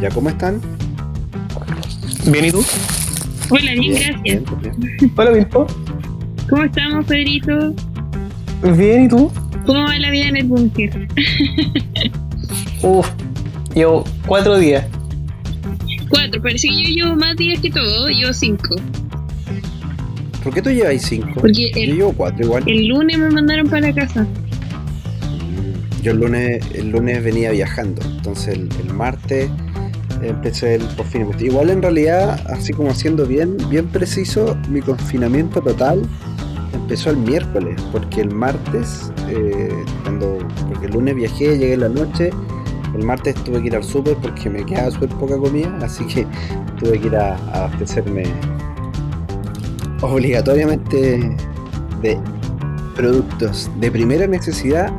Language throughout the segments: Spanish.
¿Ya cómo están? Bien, ¿y tú? Hola, bien, gracias. Bien, bien. Hola, Milpo. ¿Cómo estamos, Pedrito? Bien, ¿y tú? ¿Cómo va la vida en el búnker? Uf, llevo cuatro días. Cuatro, parece que yo llevo más días que todo, llevo cinco. ¿Por qué tú lleváis cinco? Porque Yo el, llevo cuatro igual. el lunes me mandaron para la casa. Yo el lunes, el lunes venía viajando, entonces el, el martes empecé el confinamiento. Igual en realidad, así como haciendo bien, bien preciso, mi confinamiento total empezó el miércoles, porque el martes, eh, cuando, porque el lunes viajé, llegué en la noche, el martes tuve que ir al súper porque me quedaba súper poca comida, así que tuve que ir a, a abastecerme obligatoriamente de productos de primera necesidad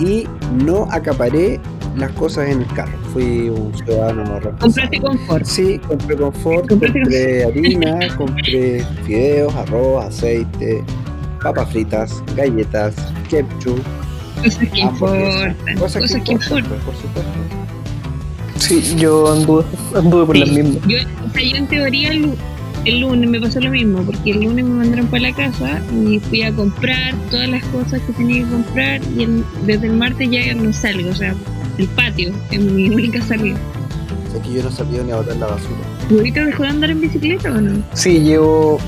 y no acaparé las cosas en el carro. Fui un ciudadano no responsable. Compraste confort. Sí, compré confort, Compraste compré harina, compré fideos, arroz, aceite, papas fritas, galletas, ketchup, Cosas que importan. Cosas, que importan. pues, por supuesto. Sí, yo anduve, anduve por las Sí. mismas. Yo, o sea, yo en teoría el, lu- el lunes me pasó lo mismo, porque el lunes me mandaron para la casa y fui a comprar todas las cosas que tenía que comprar y el- desde el martes ya no salgo, o sea, el patio es mi única salida. O sea que yo no sabía ni a botar la basura. ¿Tú ahorita dejó de andar en bicicleta o no? Sí, llevo.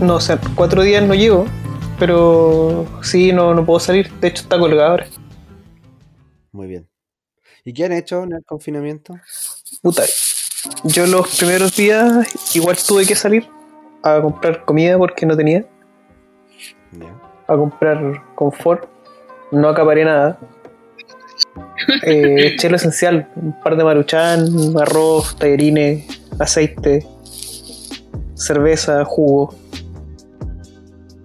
No sé, cuatro días no llevo. Pero sí, no, no puedo salir. De hecho, está colgado ahora. Muy bien. ¿Y qué han hecho en el confinamiento? Puta. Yo los primeros días igual tuve que salir a comprar comida porque no tenía. Ya. A comprar confort. No acaparé nada. Eh, eché lo esencial. Un par de maruchan, arroz, tallarines, aceite, cerveza, jugo.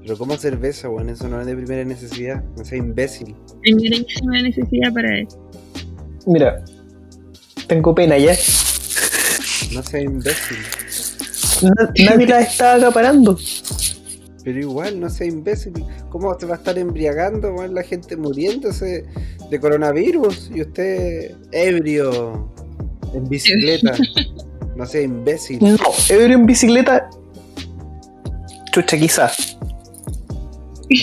Pero ¿cómo cerveza, weón? Eso no es de primera necesidad. No sea imbécil. Primerísima necesidad para él. Mira, tengo pena ya. No sea imbécil. Na- nadie la está acaparando. Pero igual, no sea imbécil. ¿Cómo se va a estar embriagando, weón? La gente muriéndose de coronavirus y usted ebrio en bicicleta. No sea imbécil. No, ebrio en bicicleta. Chucha, quizás.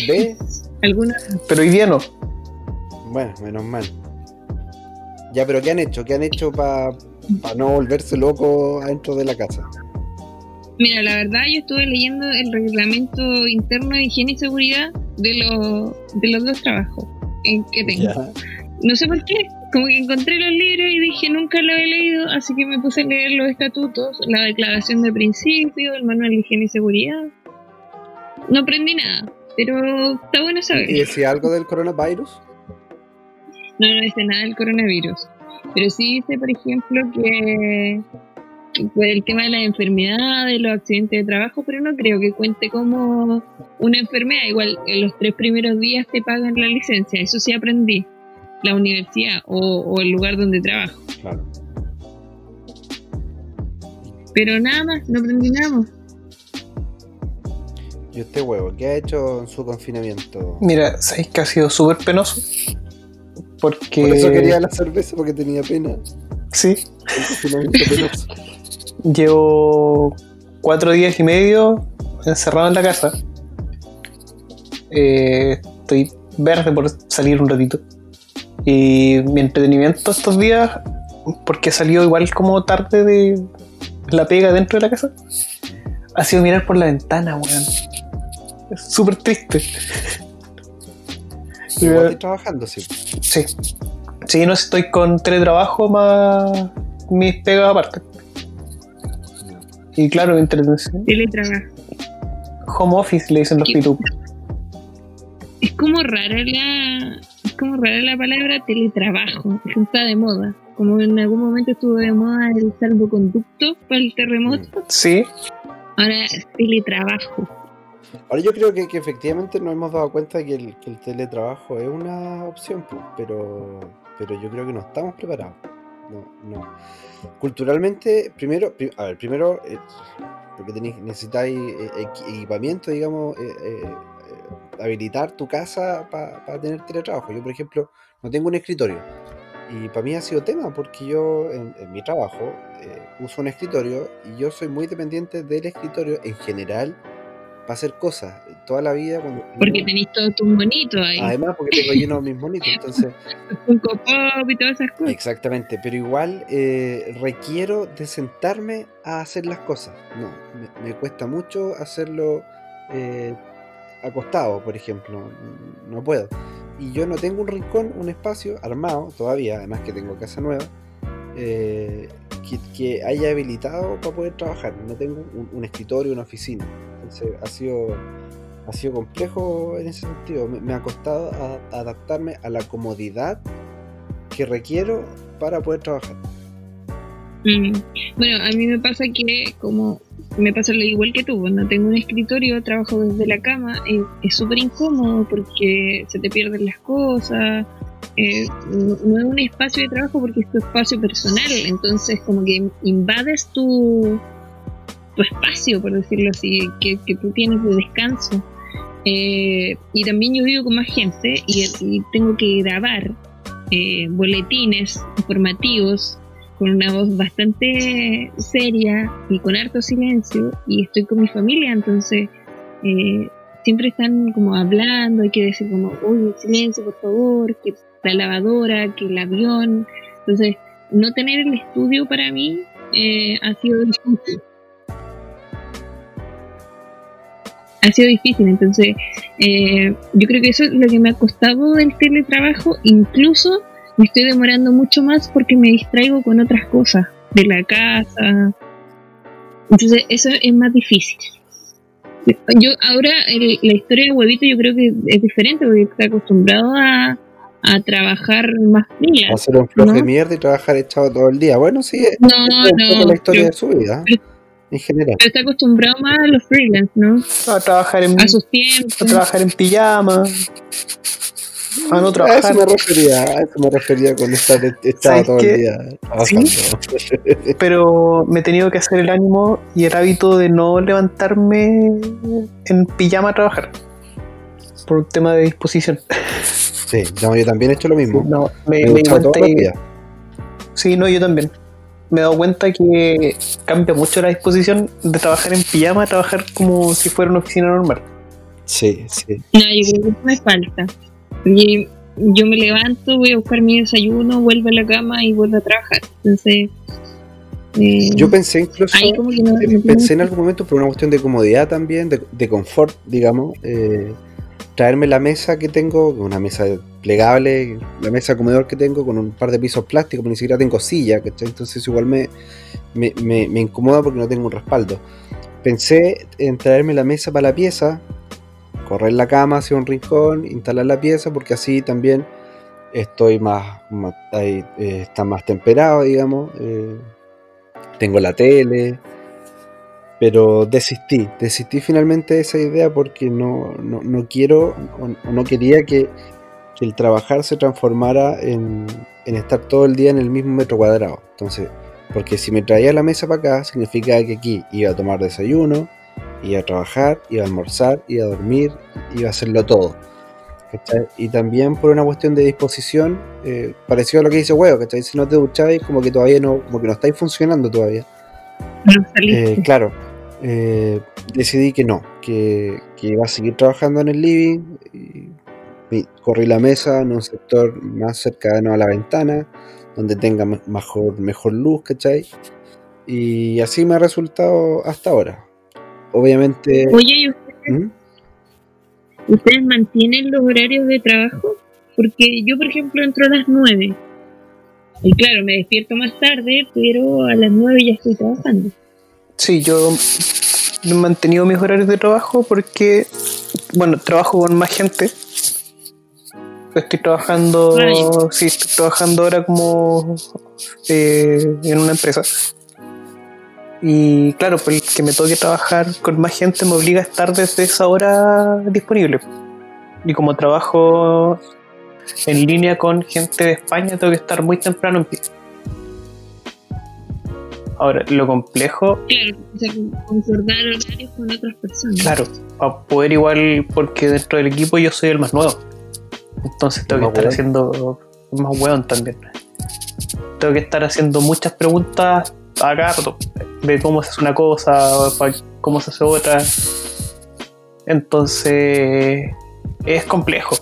¿Ve? Alguna Pero hoy día no. Bueno, menos mal. Ya, pero ¿qué han hecho? ¿Qué han hecho para no volverse loco adentro de la casa? Mira, la verdad yo estuve leyendo el reglamento interno de higiene y seguridad de, los de los dos trabajos en que tengo. No sé por qué, como que encontré los libros y dije nunca lo he leído, así que me puse a leer los estatutos, la declaración de principio, el manual de higiene y seguridad. No aprendí nada, pero está bueno saber. ¿Y decía algo del coronavirus? No, no dice nada del coronavirus. Pero sí dice, por ejemplo, que por el tema de las enfermedades, los accidentes de trabajo, pero no creo que cuente como una enfermedad. Igual en los tres primeros días te pagan la licencia, eso sí aprendí. La universidad o, o el lugar donde trabajo. Claro. Pero nada más, no aprendí nada más. ¿Y usted, huevo? ¿Qué ha hecho en su confinamiento? Mira, sabéis que ha sido súper penoso. Porque. Por eso quería la cerveza, porque tenía pena. Sí. El confinamiento penoso. Llevo cuatro días y medio encerrado en la casa. Eh, estoy verde por salir un ratito. Y mi entretenimiento estos días, porque he salido igual como tarde de la pega dentro de la casa, ha sido mirar por la ventana, weón. Es súper triste. Y Igual veo- estoy trabajando, sí. Sí. Sí, no estoy con teletrabajo más mis pegas aparte. Y claro, entretención. Teletrabajo. Home office le dicen los Sí. pitu. Es como rara la. Es como rara la palabra teletrabajo. Está de moda. Como en algún momento estuvo de moda el salvoconducto para el terremoto. Sí, Ahora es teletrabajo. Ahora yo creo que, que efectivamente nos hemos dado cuenta que el, que el teletrabajo es una opción, pues, pero, pero yo creo que no estamos preparados. No, no. Culturalmente, primero, pri- a ver, primero, eh, porque necesitáis eh, equi- equipamiento, digamos, eh, habilitar tu casa para tener teletrabajo. Yo, por ejemplo, no tengo un escritorio Y para mí ha sido tema porque yo en, mi trabajo uso un escritorio y yo soy muy dependiente del escritorio en general para hacer cosas. Toda la vida cuando... Porque tenéis todos tus monitos ahí. Además porque tengo lleno mis monitos, entonces... Un Pop y todas esas cosas. Exactamente, pero igual eh, requiero de sentarme a hacer las cosas. No, me, me cuesta mucho hacerlo eh, acostado, por ejemplo. No puedo. Y yo no tengo un rincón, un espacio armado todavía, además que tengo casa nueva, eh, que, que haya habilitado para poder trabajar. No tengo un, un escritorio, una oficina. Entonces ha sido, ha sido complejo en ese sentido. Me, ha costado adaptarme a la comodidad que requiero para poder trabajar. Mm. Bueno, a mí me pasa que como me pasa lo igual que tú, cuando tengo un escritorio, trabajo desde la cama, eh, es súper incómodo porque se te pierden las cosas, eh, no es un espacio de trabajo porque es tu espacio personal, entonces como que invades tu, tu espacio, por decirlo así, que, que tú tienes de descanso. Eh, y también yo vivo con más gente y, tengo que grabar eh, boletines informativos con una voz bastante seria y con harto silencio y estoy con mi familia, entonces eh, siempre están como hablando, hay que decir como, oye, silencio por favor, que la lavadora, que el avión, entonces no tener el estudio para mí eh, ha sido difícil. Ha sido difícil, entonces eh, yo creo que eso es lo que me ha costado del teletrabajo, incluso me estoy demorando mucho más porque me distraigo con otras cosas de la casa. Entonces, eso es más difícil. Yo ahora, el- la historia de Huevito yo creo que es diferente porque está acostumbrado a, a trabajar más fría. Hacer un floje ¿no? de mierda y trabajar echado todo el día. Bueno, sí, es No, es un poco no, la historia pero, de su vida, pero- en general. pero está acostumbrado más a los freelance, ¿no? A trabajar en, A sus a tiempos. trabajar en pijama. A no A eso trabajar. me refería, a eso me refería con estar echado ¿Sabes todo qué? el día trabajando. Pero me he tenido que hacer el ánimo y el hábito de no levantarme en pijama a trabajar. Por un tema de disposición. Sí, no, yo también he hecho lo mismo. No, me, Me he me. Sí, no, yo también. Me he dado cuenta que cambia mucho la disposición de trabajar en pijama a trabajar como si fuera una oficina normal. Sí, sí. No, yo creo que eso me falta. Porque yo me levanto, voy a buscar mi desayuno, vuelvo a la cama y vuelvo a trabajar. Entonces, eh, Yo pensé incluso, ahí como que no, no eh, pensé en algún momento por una cuestión de comodidad también, de, de confort, digamos, eh, traerme la mesa que tengo, una mesa plegable, la mesa comedor que tengo con un par de pisos plásticos, pero ni siquiera tengo silla, ¿cachai? Entonces igual me, me, me- incomoda porque no tengo un respaldo. Pensé en traerme la mesa para la pieza, correr la cama hacia un rincón, instalar la pieza, porque así también estoy más, eh, está más temperado, digamos. eh, tengo la tele, pero desistí, desistí finalmente de esa idea porque no, no, no quiero o, o no quería que, que el trabajar se transformara en, en estar todo el día en el mismo metro cuadrado. Entonces, porque si me traía la mesa para acá, significa que aquí iba a tomar desayuno, iba a trabajar, iba a almorzar, iba a dormir, iba a hacerlo todo. ¿cachai? Y también por una cuestión de disposición, eh, parecido a lo que dice Huevo, ¿cachai? Si no te ducháis, como que todavía no, como que no estáis funcionando todavía. no. Eh, claro, eh, decidí que no, que, que iba a seguir trabajando en el living. Y, corrí la mesa en un sector más cercano a la ventana, donde tenga me- mejor, mejor luz, ¿cachai? Y así me ha resultado hasta ahora. Obviamente. Oye, ¿y ustedes, ¿Mm? ustedes mantienen los horarios de trabajo? Porque yo, por ejemplo, entro a las 9. Y claro, me despierto más tarde, pero a las 9 ya estoy trabajando. Sí, yo he mantenido mis horarios de trabajo porque, bueno, trabajo con más gente. Estoy trabajando, Ay. sí, estoy trabajando ahora como eh, en una empresa. Y claro, pues que me toque trabajar con más gente me obliga a estar desde esa hora disponible. Y como trabajo en línea con gente de España, tengo que estar muy temprano en pie. Ahora, lo complejo Claro, o sea, concordar horarios con otras personas. Claro, para poder igual, porque dentro del equipo yo soy el más nuevo. Entonces tengo que Más estar hueón. haciendo más hueón también. tengo que estar haciendo muchas preguntas a cada rato de cómo se hace una cosa, cómo se hace otra. Entonces, es complejo.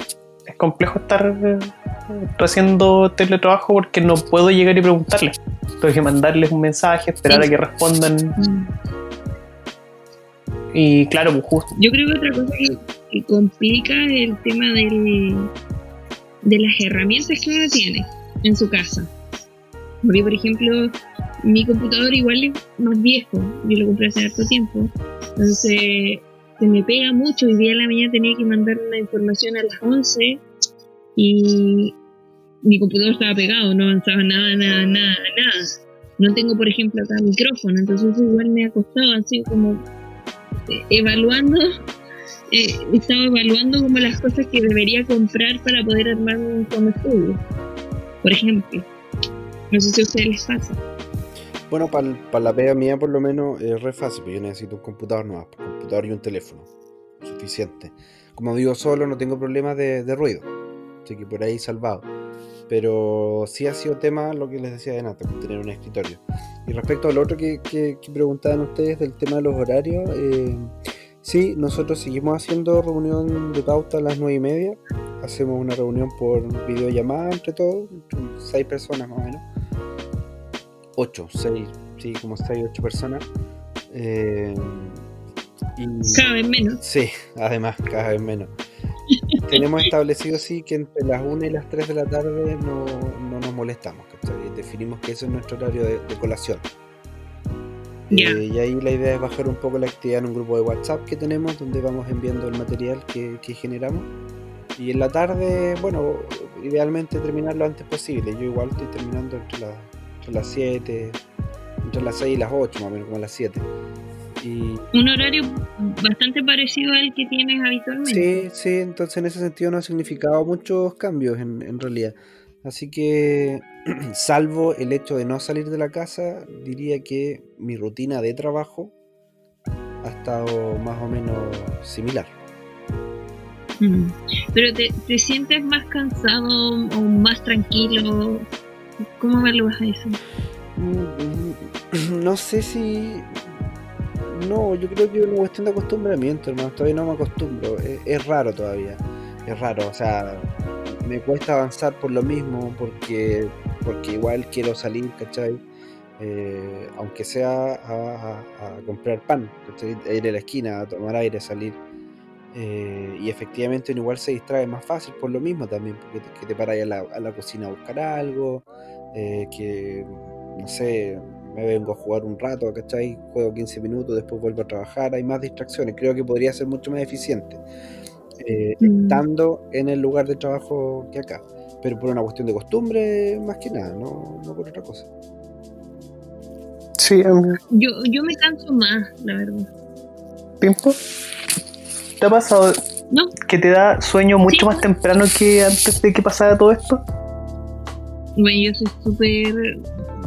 Es complejo estar eh, haciendo teletrabajo porque no puedo llegar y preguntarles. Tengo que mandarles un mensaje, esperar a que respondan. Y claro, pues justo. Yo creo que otra cosa que, que complica el tema del, de las herramientas que uno tiene en su casa. Porque, por ejemplo, mi computador igual es más viejo, yo lo compré hace harto tiempo, entonces se me pega mucho. Hoy día en la mañana tenía que mandar una información a las 11 y mi computador estaba pegado, no avanzaba nada, nada, nada, nada. No tengo, por ejemplo, acá micrófono, entonces igual me ha costado así como eh, evaluando, eh, estaba evaluando como las cosas que debería comprar para poder armar un home studio. Por ejemplo, no sé si a ustedes les pasa. Bueno, para la pega mía por lo menos es re fácil, pero yo necesito un computador nuevo, un computador y un teléfono. Suficiente. Como vivo solo, no tengo problemas de ruido. Así que por ahí salvado. Pero sí ha sido tema lo que les decía de Nata, tener un escritorio. Y respecto al otro que, que- que preguntaban ustedes del tema de los horarios, eh, sí, nosotros seguimos haciendo reunión de pauta a las nueve y media. Hacemos una reunión por videollamada entre todos, seis personas más o menos. 8, 6, sí, como 6, 8 personas. Eh, y, Cada vez menos. sí, además, cada vez menos. Tenemos establecido, sí, que entre las 1 y las 3 de la tarde no, no nos molestamos. ¿cachai? Definimos que ese es nuestro horario de, de colación. Ya. Eh, y ahí la idea es bajar un poco la actividad en un grupo de WhatsApp que tenemos, donde vamos enviando el material que, que generamos. Y en la tarde, bueno, idealmente terminar lo antes posible. Yo igual estoy terminando entre, la- entre las 7, entre las 6 y las 8, más o menos, como a las 7. Y Un horario bastante parecido al que tienes habitualmente. sí, sí, entonces en ese sentido no ha significado muchos cambios en, en realidad. Así que, salvo el hecho de no salir de la casa, diría que mi rutina de trabajo ha estado más o menos similar. Mm. Pero te, te sientes más cansado o más tranquilo. ¿Cómo evalúas eso? Mm, No sé si. No, yo creo que es una cuestión de acostumbramiento, hermano. Todavía no me acostumbro. Es, raro todavía. Es raro, o sea, me cuesta avanzar por lo mismo, porque, porque igual quiero salir, ¿cachai? Eh, aunque sea a, a- a comprar pan. A ir a la esquina, a tomar aire, salir. Eh, y efectivamente uno igual se distrae más fácil por lo mismo también, porque te, que te paras a la, a la cocina a buscar algo, eh, que no sé, me vengo a jugar un rato, ¿cachai? Juego 15 minutos, después vuelvo a trabajar, hay más distracciones, creo que podría ser mucho más eficiente eh, Mm. estando en el lugar de trabajo que acá, pero por una cuestión de costumbre más que nada, no, no por otra cosa. Sí, em, Yo, yo me canso más, la verdad. tiempo. ¿Te ha pasado ¿No? que te da sueño mucho Sí. más temprano que antes de que pasara todo esto? Bueno, yo soy súper.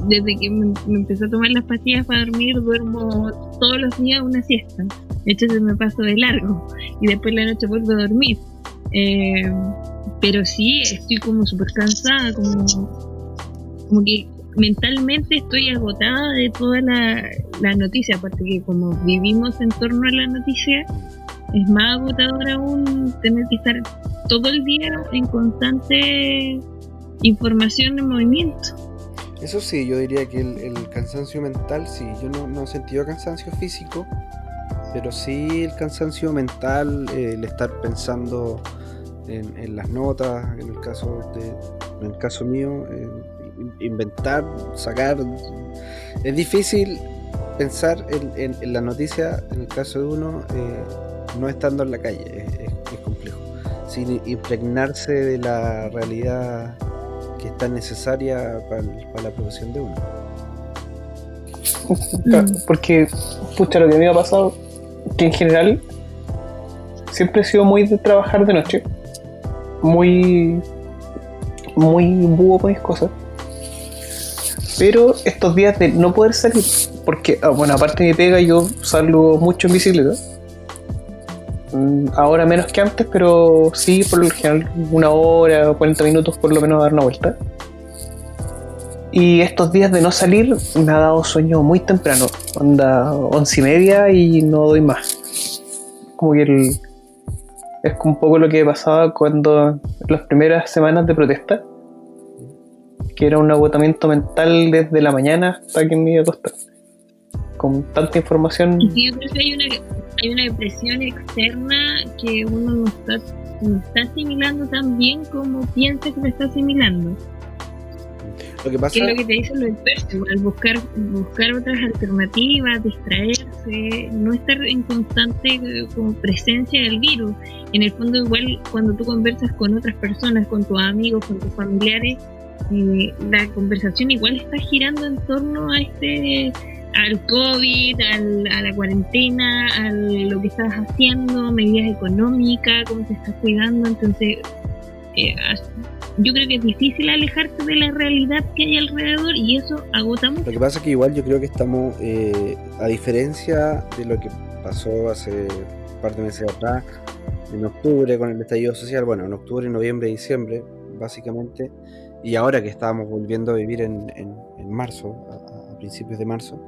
Desde que me, me empecé a tomar las pastillas para dormir, duermo todos los días una siesta. De hecho, se me paso de largo. Y después la noche vuelvo a dormir. Eh, pero sí, estoy como súper cansada, como, como que mentalmente estoy agotada de toda la, la noticia. Aparte que como vivimos en torno a la noticia, es más agotador aún tener que estar todo el día en constante información en movimiento. Eso sí, yo diría que el, cansancio mental, sí, yo no, no he sentido cansancio físico, pero sí el cansancio mental, el estar pensando en, las notas, en el caso de, en el caso mío, in- inventar, sacar. Es difícil pensar en, en- en la noticia, en el caso de uno, eh, no estando en la calle, es complejo. Sin impregnarse de la realidad que es tan necesaria para, el- para la profesión de uno. Mm. Porque, pucha, lo que a mí me ha pasado, que en general siempre he sido muy de trabajar de noche, muy, muy búho con mis cosas. Pero estos días de no poder salir, porque, ah, bueno, aparte de mi pega, yo salgo mucho en bicicleta. Mm, Ahora menos que antes, pero sí, por lo general, una hora o 40 minutos por lo menos a dar una vuelta. Y estos días de no salir me ha dado sueño muy temprano. Onda once y media y no doy más. Como que el, es un poco lo que pasaba cuando las primeras semanas de protesta. Que era un agotamiento mental desde la mañana hasta que me iba a acostar. Con tanta información. Sí, yo creo que hay una, hay una depresión externa que uno no está, no está asimilando tan bien como piensa que lo está asimilando. Lo que pasa ¿Qué es lo que te dicen los expertos? Al buscar, buscar otras alternativas, distraerse, no estar en constante eh, como presencia del virus. En el fondo, igual cuando tú conversas con otras personas, con tus amigos, con tus familiares, eh, la conversación igual está girando en torno a este al COVID, al- a la cuarentena, a lo que estás haciendo, medidas económicas, cómo te estás cuidando. Entonces, eh, yo creo que es difícil alejarte de la realidad que hay alrededor y eso agota mucho. Lo que pasa es que igual yo creo que estamos, eh, a diferencia de lo que pasó hace un par de meses atrás, en octubre con el estallido social, bueno, en octubre, noviembre, diciembre, básicamente, y ahora que estábamos volviendo a vivir en, marzo, a principios de marzo,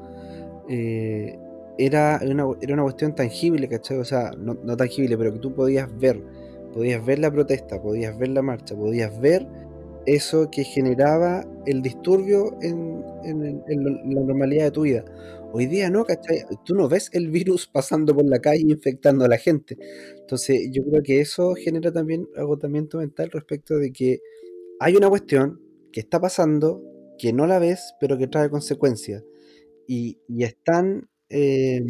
eh, era, una, era una cuestión tangible, ¿cachai? O sea, no, no tangible, pero que tú podías ver, podías ver la protesta, podías ver la marcha, podías ver eso que generaba el disturbio en, en en la normalidad de tu vida. Hoy día no, ¿cachai? Tú no ves el virus pasando por la calle infectando a la gente. Entonces yo creo que eso genera también agotamiento mental respecto de que hay una cuestión que está pasando, que no la ves, pero que trae consecuencias. Y, y es tan... eh,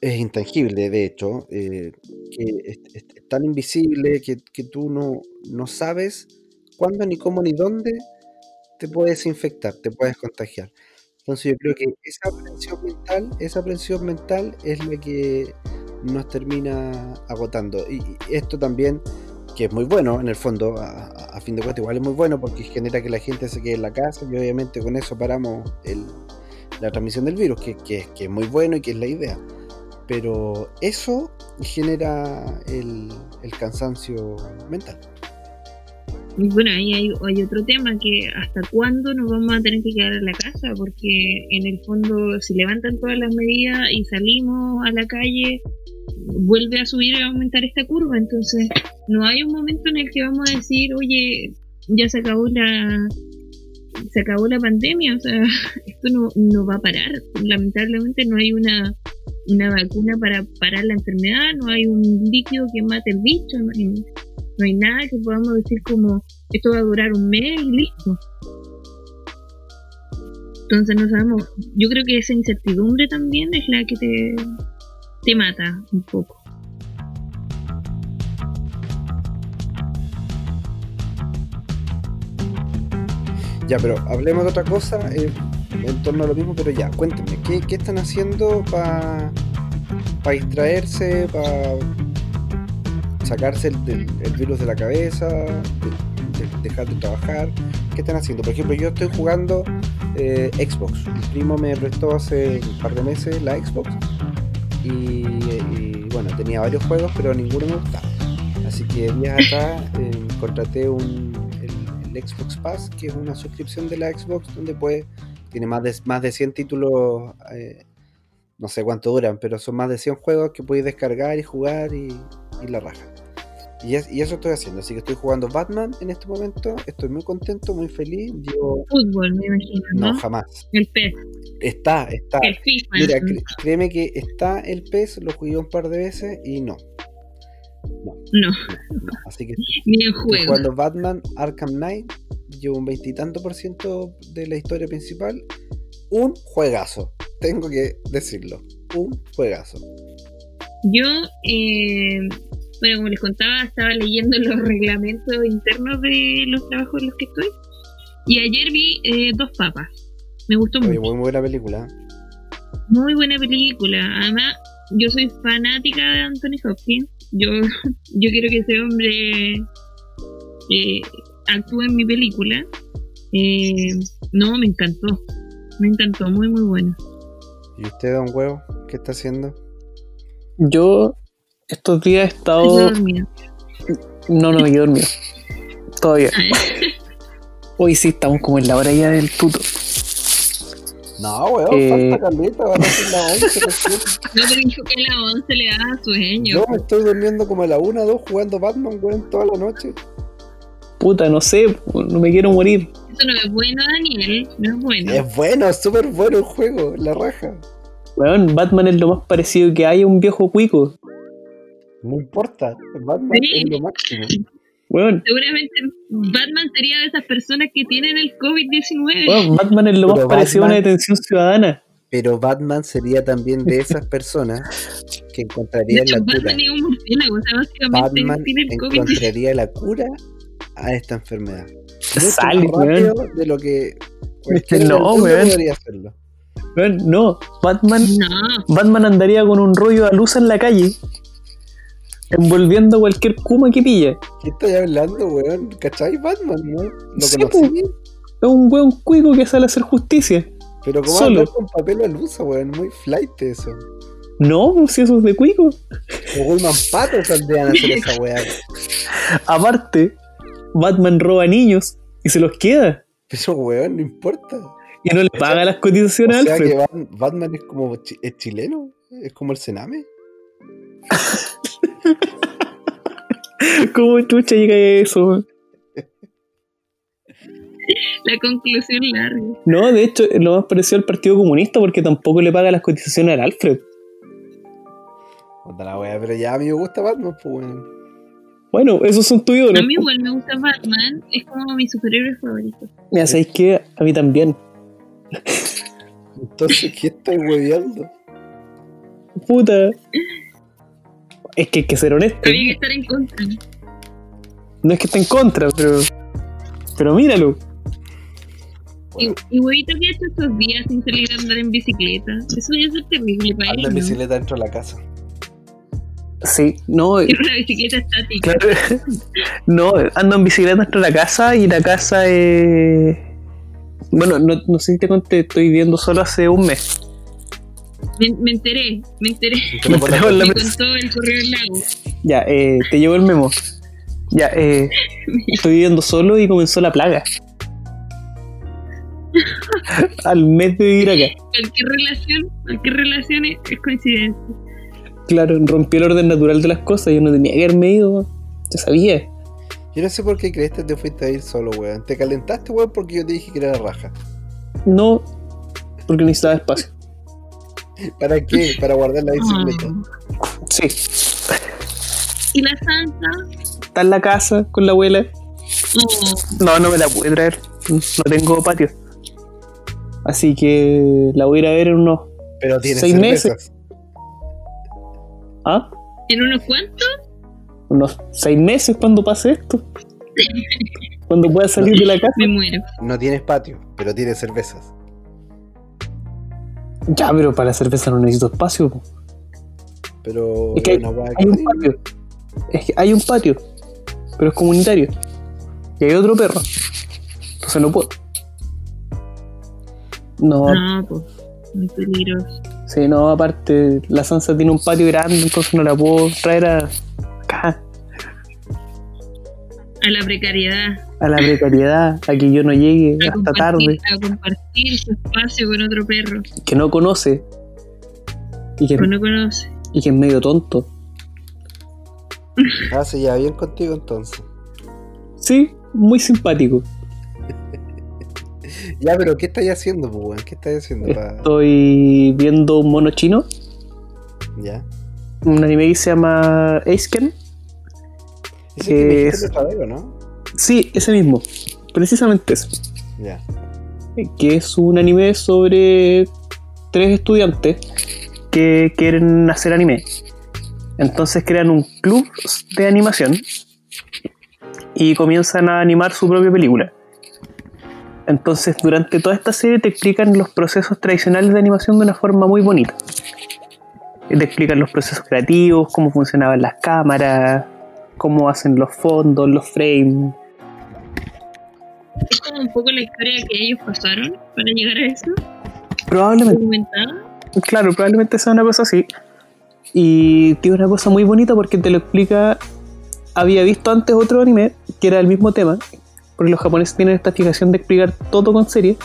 es intangible, de hecho, eh, que es, es- tan invisible que, que tú no, no sabes cuándo, ni cómo, ni dónde te puedes infectar, te puedes contagiar. Entonces yo creo que esa aprensión mental, esa aprensión mental es la que nos termina agotando. Y, esto también, que es muy bueno en el fondo, a fin de cuentas igual es muy bueno porque genera que la gente se quede en la casa y obviamente con eso paramos el- la transmisión del virus, que, que, que es muy bueno y que es la idea. Pero eso genera el, cansancio mental. Bueno, ahí hay, hay otro tema que hasta cuándo nos vamos a tener que quedar en la casa, porque en el fondo si levantan todas las medidas y salimos a la calle, vuelve a subir y a aumentar esta curva, entonces no hay un momento en el que vamos a decir, oye, ya se acabó la se acabó la pandemia, o sea, esto no, no va a parar. Lamentablemente no hay una, una vacuna para parar la enfermedad, no hay un líquido que mate el bicho, no hay, no hay nada que podamos decir como esto va a durar un mes y listo. Entonces no sabemos, yo creo que esa incertidumbre también es la que te, te mata un poco. Ya, pero hablemos de otra cosa eh, en torno a lo mismo, pero ya, cuéntenme, ¿qué, qué están haciendo para distraerse, para sacarse el, el virus de la cabeza, de- de- dejar de trabajar? ¿Qué están haciendo? Por ejemplo, yo estoy jugando eh, Xbox. Mi primo me prestó hace un par de meses la Xbox y, y, bueno, tenía varios juegos, pero ninguno me gustaba. Así que días atrás eh, contraté un, el, Xbox Pass, que es una suscripción de la Xbox donde puede, tiene más de, más de 100 títulos, eh, no sé cuánto duran, pero son más de 100 juegos que puedes descargar y jugar y, y la raja. Y, es- y eso estoy haciendo, así que estoy jugando Batman en este momento, estoy muy contento, muy feliz. Fútbol, me imagino, ¿no? no, jamás. El PES, Está, está. el FIFA. Mira, créeme que está el PES, lo jugué un par de veces y no. No, no. Así que ni juego. jugando Batman Arkham Knight. Llevo un veintitanto por ciento de la historia principal. Un juegazo. Tengo que decirlo. Un juegazo. Yo, eh, bueno, como les contaba, estaba leyendo los reglamentos internos de los trabajos en los que estoy. Y ayer vi eh, Dos Papas. Me gustó Oye, mucho. muy buena película. Muy buena película. Además, yo soy fanática de Anthony Hopkins. Yo, yo quiero que ese hombre eh, actúe en mi película. Eh, no, me encantó. Me encantó, muy, muy buena. ¿Y usted, don Huevo? ¿Qué está haciendo? Yo estos días he estado. No, no me quedé dormido. Todavía. Hoy sí estamos como en la hora ya del tuto. No, weón, Eh. falta caleta, van a ser las 11 recién. No, pero dijo que a las 11 le da sueño. Yo me estoy durmiendo como a la 1 2 jugando Batman, weón, toda la noche. Puta, no sé, no me quiero morir. Eso no es bueno, Daniel. No es bueno. Es bueno, es súper bueno el juego, la raja. Weón, Batman es lo más parecido que hay a un viejo cuico. No importa, Batman Sí. es lo máximo. Weón, Seguramente Batman sería de esas personas que tienen el COVID-19. weón, Batman es lo más parecido a una detención ciudadana. Pero Batman sería también de esas personas que de encontrarían hecho, la cura. Batman es un murciélago. O sea, básicamente Batman tiene el COVID-19. encontraría la cura a esta enfermedad. Sale, de lo que No, weón. podría hacerlo. Weón, no, Batman, No, Batman andaría con un rollo de luz en la calle, envolviendo cualquier kuma que pilla. ¿Qué estoy hablando, weón? ¿Cachai? Batman, ¿no? Lo Sí, conocí, Es un weón cuico que sale a hacer justicia. pero como solo. con papel alusa, weón, muy flight eso. No, si eso es de cuico. O Goldman Pato saldrían a hacer esa weá. Aparte, Batman roba niños y se los queda. Pero weón, no importa. Y no le paga las cotizaciones O sea Alfred. que Bat- Batman es como es chileno, es como el Sename. ¿Cómo chucha llega a eso? la conclusión larga. No, de hecho, es lo más parecido al Partido Comunista porque tampoco le paga las cotizaciones al Alfred. Puta la weá, pero ya a mí me gusta Batman, pues weón. Bueno, esos son tus ídolos. A mí igual me gusta Batman. Es como mi superhéroe favorito. Mira, ¿sabéis qué? A mí también. Entonces, ¿qué estáis hueveando? Puta. Es que hay que ser honesto. Había que estar en contra. No es que esté en contra, pero. Pero míralo. Y, y huevito, ¿qué ha hecho estos días sin salir a andar en bicicleta? Eso ya es terrible para él. Anda en ¿no? bicicleta dentro de la casa. Sí, no. Tiene una bicicleta estática. Claro. No, ando en bicicleta dentro de la casa y la casa es. Bueno, no, no sé si te conté, estoy viviendo solo hace un mes. Me, me enteré, me enteré. Me contó el correo del lago. Ya, eh, te llevo el memo. Ya, eh, estoy viviendo solo y comenzó la plaga. Al mes de vivir acá. Cualquier relación, cualquier relación es, es coincidencia. Claro, rompí el orden natural de las cosas. Yo no tenía que haberme ido. Yo sabía. Yo no sé por qué creíste que te fuiste a ir solo, weón. Te calentaste, weón, porque yo te dije que era la raja. No, porque necesitaba espacio. ¿Para qué? Para guardar la bicicleta. Ah. Sí, ¿Y la Santa? está en la casa con la abuela. Oh, No, no me la pude traer. No tengo patio. Así que la voy a ir a ver en unos. Pero Seis cervezas. ¿Ah? ¿En unos cuantos? Unos seis meses cuando pase esto. Cuando pueda salir de la casa. Me muero. No tienes patio, pero tienes cervezas. Ya, pero para la cerveza no necesito espacio. po. Pero Es que Hay que un patio. Es que hay un patio, pero es comunitario. Y hay otro perro. Entonces no puedo. No, No, pues. Muy peligroso. sí, no, aparte, la Sansa tiene un patio grande, entonces no la puedo traer a, acá, A la precariedad. A la precariedad, a que yo no llegue A hasta tarde, a compartir su espacio con otro perro que no conoce y que, que no conoce. y que es medio tonto. Ah, se lleva bien contigo entonces. Sí, muy simpático. Ya, pero ¿qué estáis haciendo, pues, weón? ¿Qué estáis haciendo? Estoy viendo un mono chino, Ya. un anime que se llama Aisken. Ese que me Es- dijiste la otra vez, ¿o ¿no? Sí, ese mismo, precisamente ese. Ya. que es un anime sobre tres estudiantes que quieren hacer anime. Entonces crean un club de animación y comienzan a animar su propia película. Entonces durante toda esta serie te explican los procesos tradicionales de animación de una forma muy bonita. Te explican los procesos creativos, cómo funcionaban las cámaras, cómo hacen los fondos, los frames. Es como un poco la historia que ellos pasaron para llegar a eso. Probablemente. Claro, probablemente sea una cosa así. Y tiene una cosa muy bonita porque te lo explica. Había visto antes otro anime que era el mismo tema, porque los japoneses tienen esta fijación de explicar todo con serie,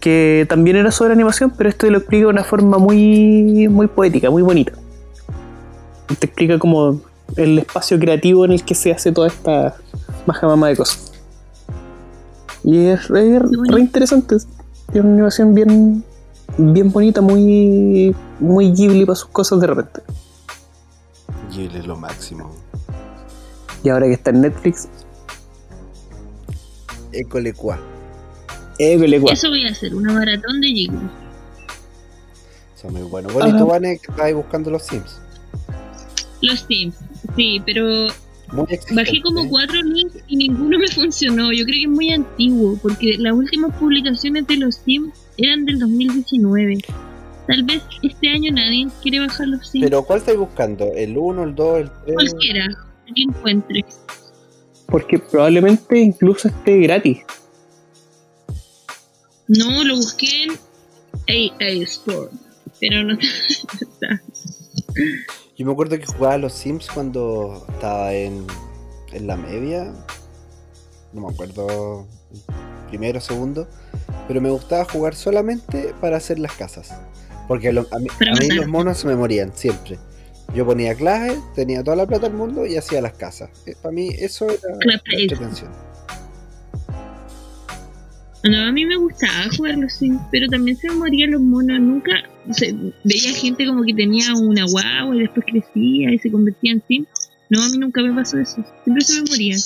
que también era sobre animación, pero esto lo explica de una forma muy, muy poética, muy bonita. Te explica como el espacio creativo en el que se hace toda esta majamama de cosas. Y es re, re interesante. Tiene una animación bien, bien bonita, muy, muy Ghibli para sus cosas de repente. Ghibli es lo máximo. Y ahora que está en Netflix, École cuá. école, guau. Eso voy a hacer, una maratón de Ghibli. Son muy buenos. Bueno, y tú, Vane, que estás buscando los Sims. Los Sims, sí, pero Muy bajé como ¿eh? cuatro links y ninguno me funcionó. Yo creo que es muy antiguo, porque las últimas publicaciones de los Sims eran del 2019. Tal vez este año nadie quiere bajar los Sims. Pero ¿cuál estáis buscando? ¿El 1, el 2, el 3? Cualquiera que encuentre. Porque probablemente incluso esté gratis. No, lo busqué en AA Store, pero no está. Yo me acuerdo que jugaba a los Sims cuando estaba en, en la media. No me acuerdo primero o segundo. Pero me gustaba jugar solamente para hacer las casas. Porque lo- a mí, a los monos se me morían siempre. Yo ponía clases, tenía toda la plata del mundo y hacía las casas. Eh, Para mí eso era la entretención. No, a mí me gustaba jugar los Sims, pero también se morían los monos. Nunca veía gente como que tenía una guagua y después crecía y se convertía en Sim. No, a mí nunca me pasó eso. Siempre se me morían.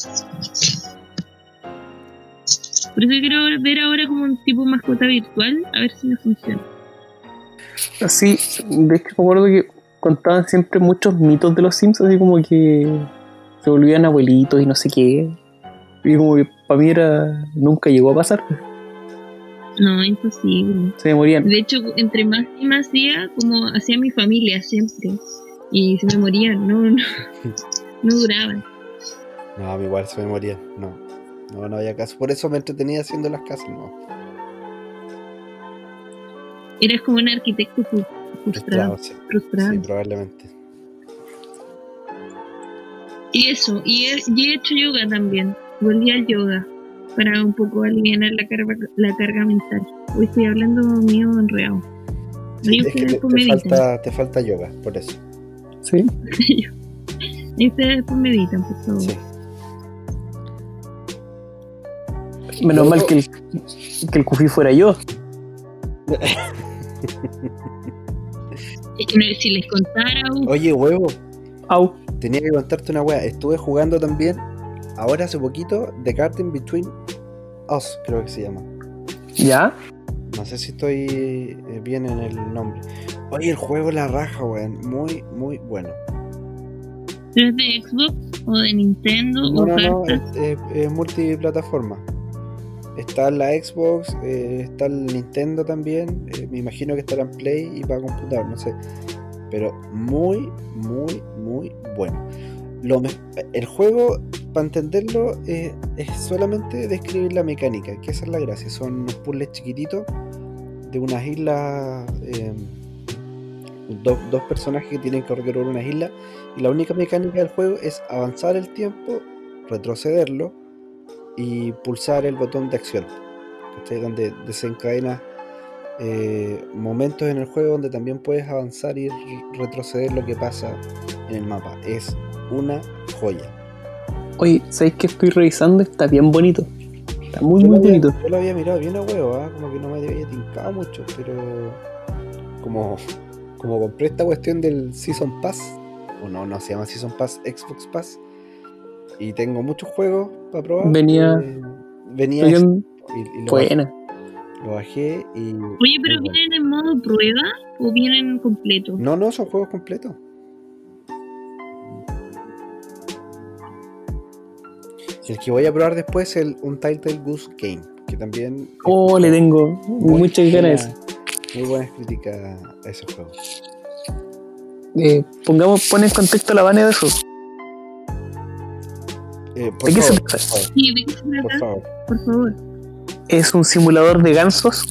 Por eso quiero ver ahora como un tipo mascota virtual, a ver si me funciona. Así, de hecho me acuerdo que contaban siempre muchos mitos de los Sims, así como que se volvían abuelitos y no sé qué. Y como que para mí era. nunca llegó a pasar. No, imposible. Se me morían. De hecho, entre más y más hacía, como hacía mi familia siempre. Y se me morían, no, no, no duraban. No, a mí igual se me morían. No, no, no había caso. Por eso me entretenía haciendo las casas. No, Eras como un arquitecto fru- frustrado. frustrado, sí. frustrado. Sí, probablemente. Y eso, y he, y he hecho yoga también. Volví al yoga para un poco aliviar la carga, la carga mental. Hoy estoy hablando mío enredado. Sí, es que te, falta, te falta yoga, por eso. Sí. Ahí ustedes después meditan, por favor. Sí. Menos mal que el, que el Kufi fuera yo. Es que no- si les contara, uh, Oye, huevo, Au. tenía que contarte una wea. Estuve jugando también, ahora hace poquito, The Garden Between Us, creo que se llama. ¿Ya? No sé si estoy eh, bien en el nombre. Oye, el juego la raja, weón. Muy, muy bueno. ¿pero es de Xbox o de Nintendo No, o no, no, es, es- es multiplataforma. Está la Xbox, eh, está el Nintendo también. eh, me imagino que estará en Play y para computador, no sé. Pero muy, muy, muy bueno. Lo me- el juego, para entenderlo, eh, es solamente describir la mecánica, que esa es la gracia. Son unos puzzles chiquititos de unas islas. eh, dos, dos personajes que tienen que recorrer unas islas. Y la única mecánica del juego es avanzar el tiempo, retrocederlo y pulsar el botón de acción. ¿cachai? Donde desencadena eh, momentos en el juego donde también puedes avanzar y re- retroceder lo que pasa en el mapa. Es una joya. Oye, ¿sabéis que estoy revisando? Está bien bonito. Está muy, Yo muy había, bonito. yo lo había mirado bien a huevo, ¿ah? como que no me había tincado mucho, pero como, como compré esta cuestión del Season Pass, o no, no se llama Season Pass, Xbox Pass, y tengo muchos juegos para probar. Venía- eh, venía y, y lo, bajé, buena. lo bajé y... Oye, pero. ¿vienen en modo prueba o vienen completos? No, no, son juegos completos. El que voy a probar después es el Untitled Goose Game, que también... Oh, le tengo muchas ganas. Muy buenas críticas a ese juego. Eh, pongamos, pon en contexto la Vane de eso. Eh, por, ¿De qué se favor, por favor, Sí, ¿de qué se por favor. Por favor. Es un simulador de gansos.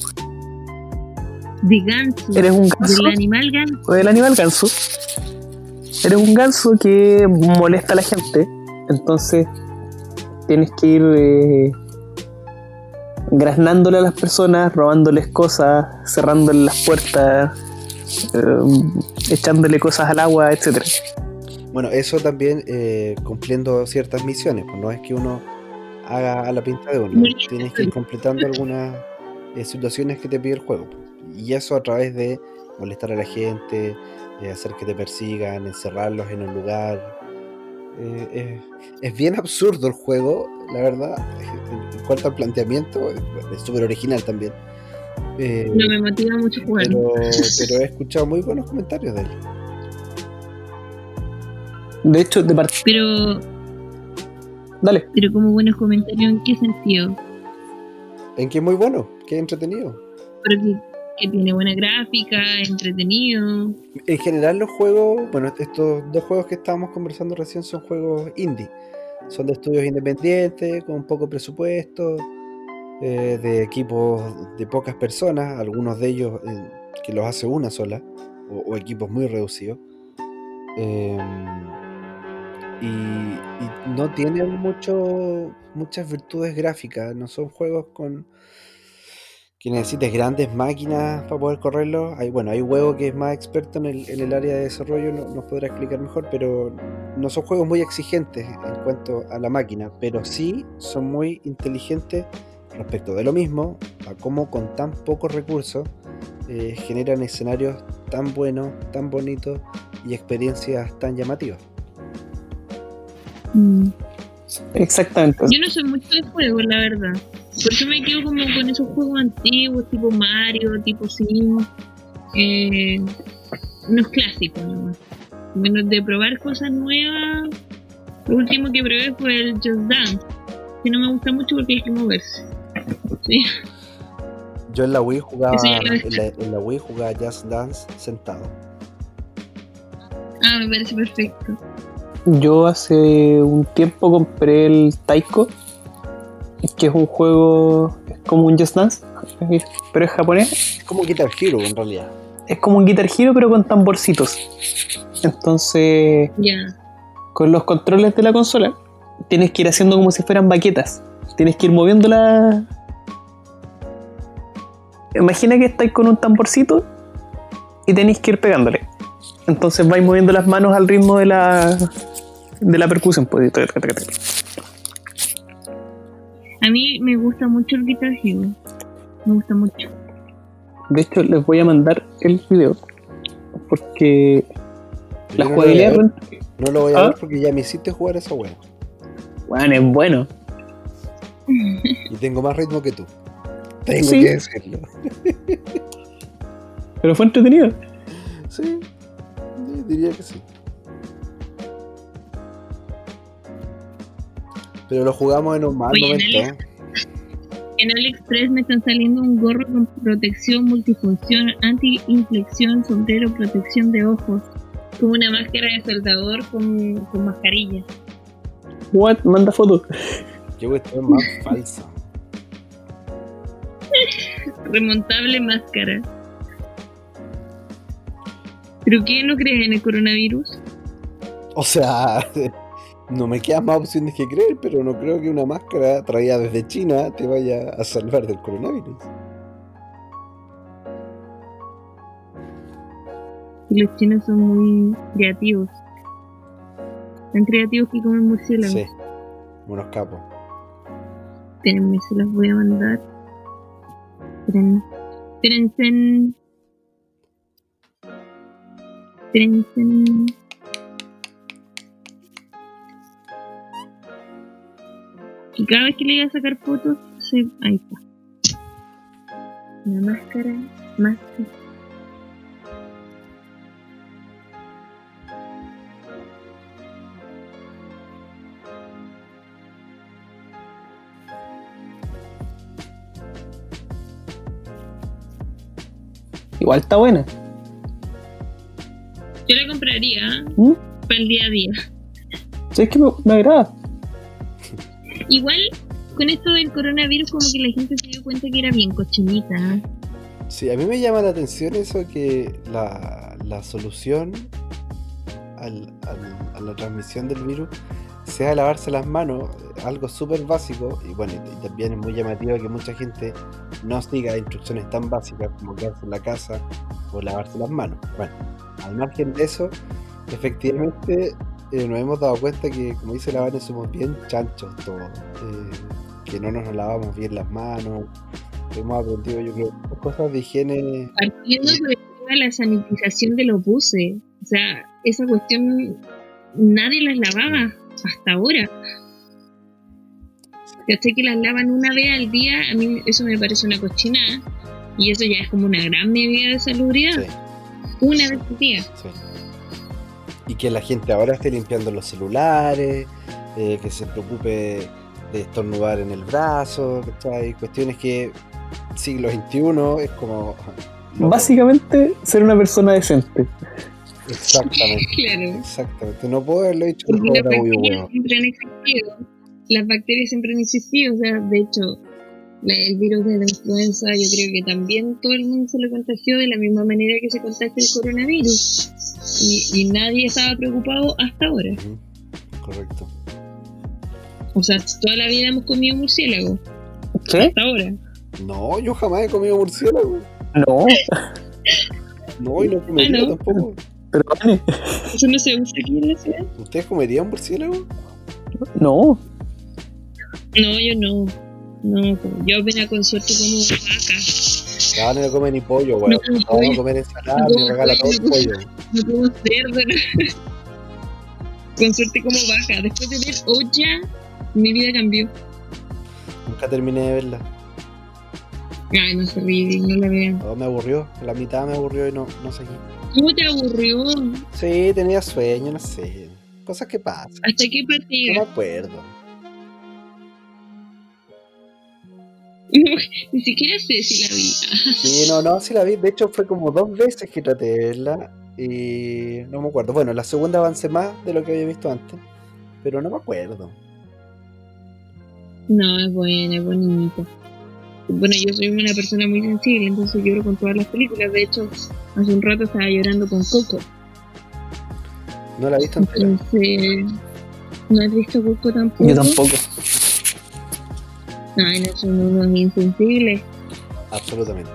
De ganso. Eres un ganso. Del animal ganso. o del animal ganso. Eres un ganso que molesta a la gente. Entonces tienes que ir eh, graznándole a las personas, robándoles cosas, cerrándoles las puertas, eh, echándole cosas al agua, etcétera. Bueno, eso también eh, cumpliendo ciertas misiones, pues no es que uno haga a la pinta de uno, tienes que ir completando algunas eh, situaciones que te pide el juego. pues. Y eso a través de molestar a la gente, eh, hacer que te persigan, encerrarlos en un lugar. Eh, eh, es bien absurdo el juego, la verdad. En cuanto al planteamiento, es súper original también. Eh, No me motiva mucho jugar. pero, pero he escuchado muy buenos comentarios de él. De hecho, de part- Pero, Dale. pero como buenos comentarios, ¿en qué sentido? En que es muy bueno, que es entretenido. Pero que, tiene buena gráfica, entretenido. En general los juegos, bueno, estos dos juegos que estábamos conversando recién son juegos indie. Son de estudios independientes, con poco presupuesto, eh, de equipos de pocas personas, algunos de ellos eh, que los hace una sola, o, equipos muy reducidos. Eh, y, y no tienen mucho, muchas virtudes gráficas, no son juegos con que necesites grandes máquinas para poder correrlo. Hay, bueno, hay huevo que es más experto en el, área de desarrollo, no- nos podrá explicar mejor, pero no son juegos muy exigentes en cuanto a la máquina, pero sí son muy inteligentes respecto de lo mismo, a cómo con tan pocos recursos eh, generan escenarios tan buenos, tan bonitos y experiencias tan llamativas. Mm. Exactamente. Yo no soy mucho de juegos, la verdad. Por eso me quedo como con esos juegos antiguos, tipo Mario, tipo Sim. Eh, unos clásicos nomás. Menos de probar cosas nuevas. Lo último que probé fue el Just Dance. Que no me gusta mucho porque hay que moverse. Sí. Yo en la Wii jugaba, en la, en la Wii jugaba Just Dance sentado. Ah, me parece perfecto. Yo hace un tiempo compré el Taiko, que es un juego, es como un Just Dance, pero es japonés. Es como Guitar Hero en realidad. Es como un Guitar Hero, pero con tamborcitos. Entonces, con los controles de la consola, tienes que ir haciendo como si fueran baquetas. Tienes que ir moviéndola. Imagina que estáis con un tamborcito y tenéis que ir pegándole. Entonces vais moviendo las manos al ritmo de la de la percusión. pues. A mí me gusta mucho el Guitar Hero. Me gusta mucho. De hecho, les voy a mandar el video porque la no lo voy a jugabilidad ver, no lo voy a ¿Ah? ver porque ya me hiciste jugar esa wea. bueno, es bueno. Y tengo más ritmo que tú. Tengo Sí. que decirlo. Pero fue entretenido. Sí, sí, diría que sí. Pero lo jugamos en un mal Oye, momento. ¿eh? En AliExpress me están saliendo un gorro con protección multifunción, anti-inflexión, sombrero, protección de ojos. Como una máscara de soldador con, con mascarilla. What? Manda fotos. Qué cuestión más falsa. Remontable máscara. ¿Pero qué no crees en el coronavirus? O sea, no me quedan más opciones que creer, pero no creo que una máscara traída desde China te vaya a salvar del coronavirus. Y los chinos son muy creativos. Tan creativos que comen murciélagos. Sí, unos capos. Espérenme, se las voy a mandar. Esperen. Espérense. Y cada vez que le iba a sacar fotos, se... ahí está. La máscara, máscara. Igual está buena. Yo la compraría. ¿Mm? para el día a día. ¿Sabes que me, me agrada? Igual, con esto del coronavirus, como que la gente se dio cuenta que era bien cochinita. Sí, a mí me llama la atención eso que la, la solución al- al- a la transmisión del virus sea lavarse las manos. Algo súper básico, y bueno, y también es muy llamativo que mucha gente no siga instrucciones tan básicas como quedarse en la casa o lavarse las manos. Bueno, al margen de eso, efectivamente eh, nos hemos dado cuenta que, como dice la Vane, somos bien chanchos todos. eh, que no nos lavamos bien las manos. Hemos aprendido, yo creo, cosas de higiene. Partiendo de la sanitización de los buses. O sea, esa cuestión nadie las lavaba hasta ahora. ¿Cachai? Que las lavan una vez al día, a mí eso me parece una cochinada. Y eso ya es como una gran medida de salubridad. Sí, Una vez al día. sí. Y que la gente ahora esté limpiando los celulares, eh, que se preocupe de estornudar en el brazo, ¿cachai? Cuestiones que siglo XXI es como... no, Básicamente, ser una persona decente. Exactamente, Claro. exactamente. No puedo haberlo dicho las mejor, muy bacterias Las bacterias siempre han existido. O sea, de hecho, la- el virus de la influenza, yo creo que también todo el mundo se lo contagió de la misma manera que se contagia el coronavirus. Y, y nadie estaba preocupado hasta ahora. Correcto. O sea, toda la vida hemos comido murciélago. ¿Qué? Hasta ahora. No, yo jamás he comido murciélago. No, No, y no comería Ah, no. tampoco. pero Vane, Eso no se usa aquí en la ciudad. ¿Ustedes comerían murciélago? no. No, yo no. No, yo apenas con suerte como vaca. No, no come ni pollo, weón. No No, pollo. no comer ensalada, No me regala todo el pollo. No como cerdo. con suerte como vaca. Después de ver Oya, mi vida cambió. Nunca terminé de verla. Ay, no se ríe, no la vean. No, me aburrió. La mitad me aburrió y no, no seguí. ¿Cómo te aburrió? Sí, tenía sueño, no sé. Cosas que pasan. ¿Hasta qué No me partida? acuerdo. Ni siquiera sé si la vi. Sí, no, no, sí la vi. De hecho, fue como dos veces que traté de verla. Y no me acuerdo. Bueno, la segunda avancé más de lo que había visto antes. Pero no me acuerdo. No, es buena, es bonita. Bueno, yo soy una persona muy sensible, entonces lloro con todas las películas. De hecho, hace un rato estaba llorando con Coco. No la he visto entera. Entonces, ¿no has visto Coco tampoco? Yo tampoco. Ay, no son unos insensibles. Absolutamente.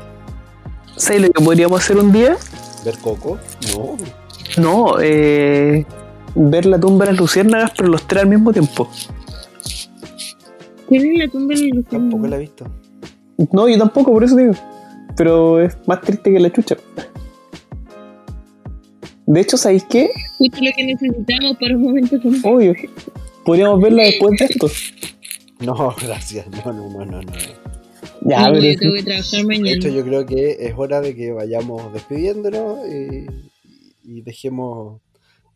¿Sabes lo que podríamos hacer un día? ¿Ver Coco? No. No, eh, ver la tumba de las luciérnagas, pero los tres al mismo tiempo. ¿Cuál es la tumba de los Tampoco la he visto. No, yo tampoco, por eso digo. Pero es más triste que la chucha. De hecho, ¿sabéis qué? Justo lo que necesitamos para un momento Obvio. Podríamos verla después de esto. No, gracias. No, no, no, no. no. Ya, No, pero yo tengo que trabajar De mañana. hecho, yo creo que es hora de que vayamos despidiéndonos y, y dejemos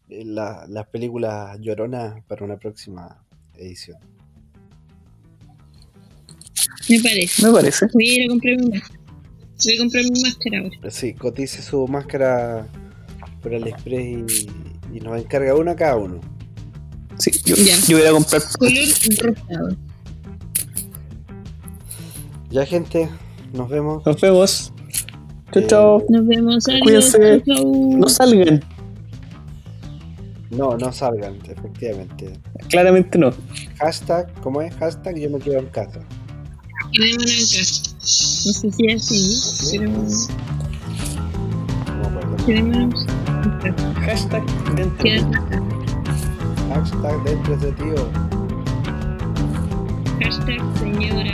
eh, la- las películas lloronas para una próxima edición. Me parece. me parece. Voy a ir a comprar mi máscara. Voy a comprar mi máscara ahora. Sí, cotice su máscara por AliExpress y, y nos encarga una cada uno. Sí, yo, yo voy a comprar. Color rosado. Ya, gente, nos vemos. Nos vemos. Chao, Eh, chao. Nos vemos. Adiós. Cuídense. Chau, chau. No salgan. No, no salgan, efectivamente. Claramente no. Hashtag, ¿cómo es? Hashtag yo me quedo en casa. Quedémonos en casa. No sé si es así, pero No me acuerdo. quedémonos en casa. Hashtag dentro. Casa. Hashtag dentro de tío. Hashtag señora